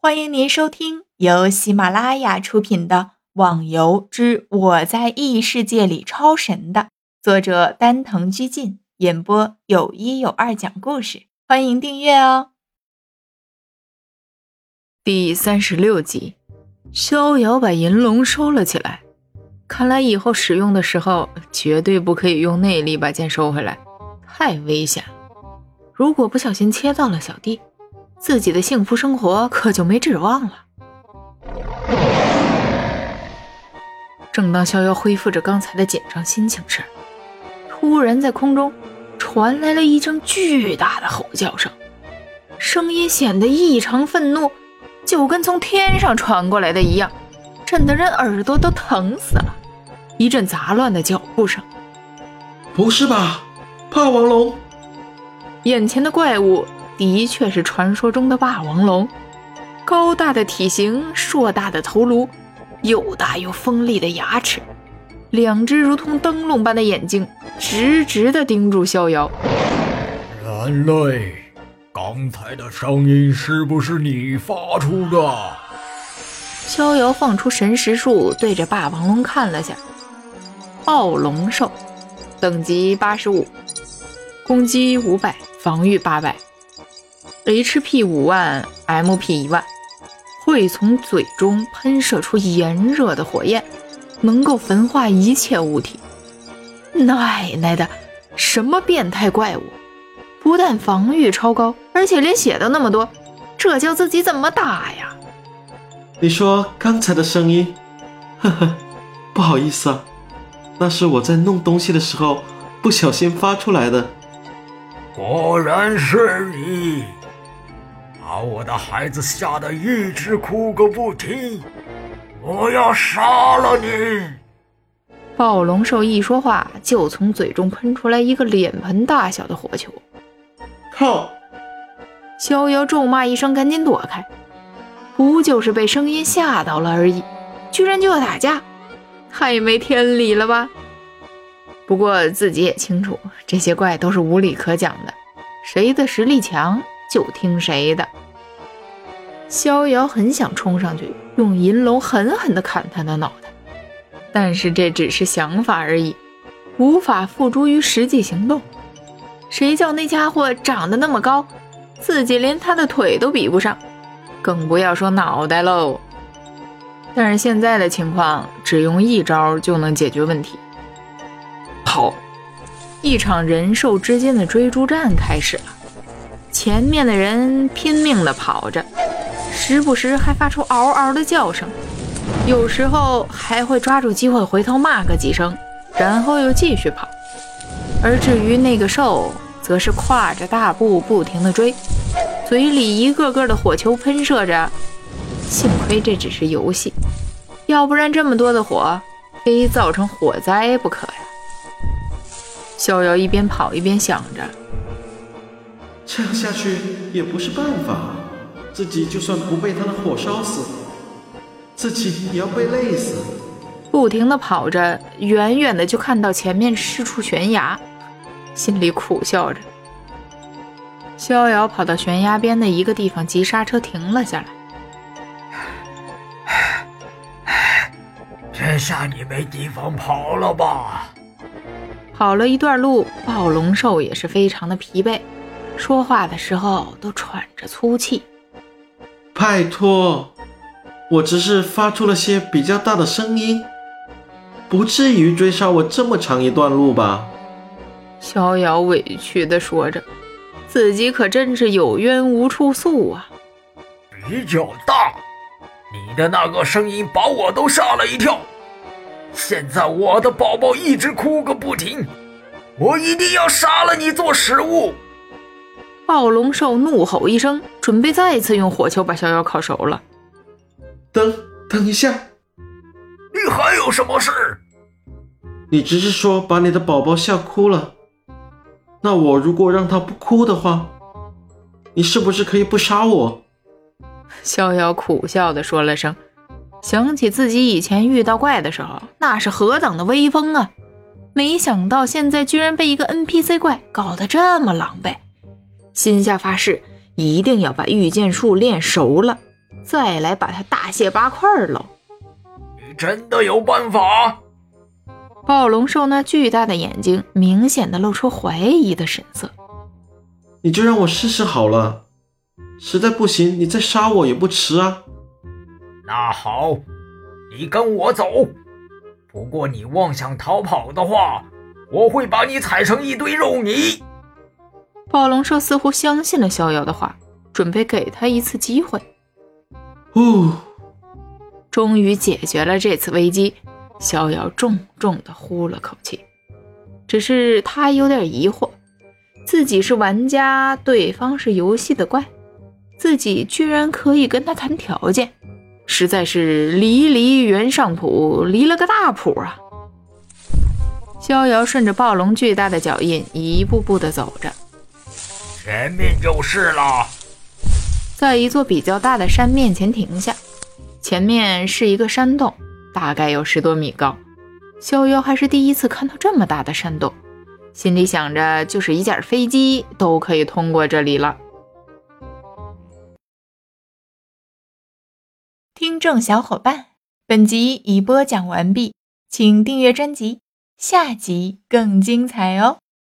欢迎您收听由喜马拉雅出品的《网游之我在异世界里超神》的作者丹藤居进演播，有一有二讲故事。欢迎订阅哦。第三十六集，逍遥把银龙收了起来。看来以后使用的时候，绝对不可以用内力把剑收回来，太危险。如果不小心切到了小弟。自己的幸福生活可就没指望了。正当逍遥恢复着刚才的紧张心情时，突然在空中传来了一声巨大的吼叫声，声音显得异常愤怒，就跟从天上传过来的一样，震得人耳朵都疼死了。一阵杂乱的脚步声，不是吧？霸王龙！眼前的怪物。的确是传说中的霸王龙，高大的体型，硕大的头颅，又大又锋利的牙齿，两只如同灯笼般的眼睛，直直地盯住逍遥。人类，刚才的声音是不是你发出的？逍遥放出神识术，对着霸王龙看了下。暴龙兽，等级八十五，攻击五百，防御八百。HP 五万，MP 一万，会从嘴中喷射出炎热的火焰，能够焚化一切物体。奶奶的，什么变态怪物！不但防御超高，而且连血都那么多，这叫自己怎么打呀？你说刚才的声音？呵呵，不好意思啊，那是我在弄东西的时候不小心发出来的。果然是你。把我的孩子吓得一直哭个不停，我要杀了你！暴龙兽一说话，就从嘴中喷出来一个脸盆大小的火球。靠！逍遥咒骂一声，赶紧躲开。不就是被声音吓到了而已，居然就要打架，太没天理了吧！不过自己也清楚，这些怪都是无理可讲的，谁的实力强？就听谁的。逍遥很想冲上去，用银龙狠狠地砍他的脑袋，但是这只是想法而已，无法付诸于实际行动。谁叫那家伙长得那么高，自己连他的腿都比不上，更不要说脑袋喽。但是现在的情况，只用一招就能解决问题。好！一场人兽之间的追逐战开始了。前面的人拼命地跑着，时不时还发出嗷嗷的叫声，有时候还会抓住机会回头骂个几声，然后又继续跑。而至于那个兽，则是跨着大步不停地追，嘴里一个个的火球喷射着。幸亏这只是游戏，要不然这么多的火，非造成火灾不可呀！逍遥一边跑一边想着。这样下去也不是办法，自己就算不被他的火烧死，自己也要被累死。不停的跑着，远远的就看到前面是处悬崖，心里苦笑着。逍遥跑到悬崖边的一个地方，急刹车停了下来。这下你没地方跑了吧？跑了一段路，暴龙兽也是非常的疲惫。说话的时候都喘着粗气。拜托，我只是发出了些比较大的声音，不至于追杀我这么长一段路吧？逍遥委屈地说着，自己可真是有冤无处诉啊。比较大，你的那个声音把我都吓了一跳。现在我的宝宝一直哭个不停，我一定要杀了你做食物。暴龙兽怒吼一声，准备再次用火球把逍遥烤熟了。等等一下，你还有什么事？你只是说把你的宝宝吓哭了，那我如果让他不哭的话，你是不是可以不杀我？逍遥苦笑的说了声，想起自己以前遇到怪的时候，那是何等的威风啊！没想到现在居然被一个 NPC 怪搞得这么狼狈。心下发誓，一定要把御剑术练熟了，再来把他大卸八块喽！你真的有办法？暴龙兽那巨大的眼睛明显的露出怀疑的神色。你就让我试试好了，实在不行，你再杀我也不迟啊。那好，你跟我走。不过你妄想逃跑的话，我会把你踩成一堆肉泥。暴龙兽似乎相信了逍遥的话，准备给他一次机会。哦，终于解决了这次危机。逍遥重重的呼了口气，只是他有点疑惑：自己是玩家，对方是游戏的怪，自己居然可以跟他谈条件，实在是离离原上谱，离了个大谱啊！逍遥顺着暴龙巨大的脚印一步步的走着，前面就是了。在一座比较大的山面前停下，前面是一个山洞。大概有十多米高，逍遥还是第一次看到这么大的山洞，心里想着，就是一架飞机都可以通过这里了。听众小伙伴，本集已播讲完毕，请订阅专辑，下集更精彩哦。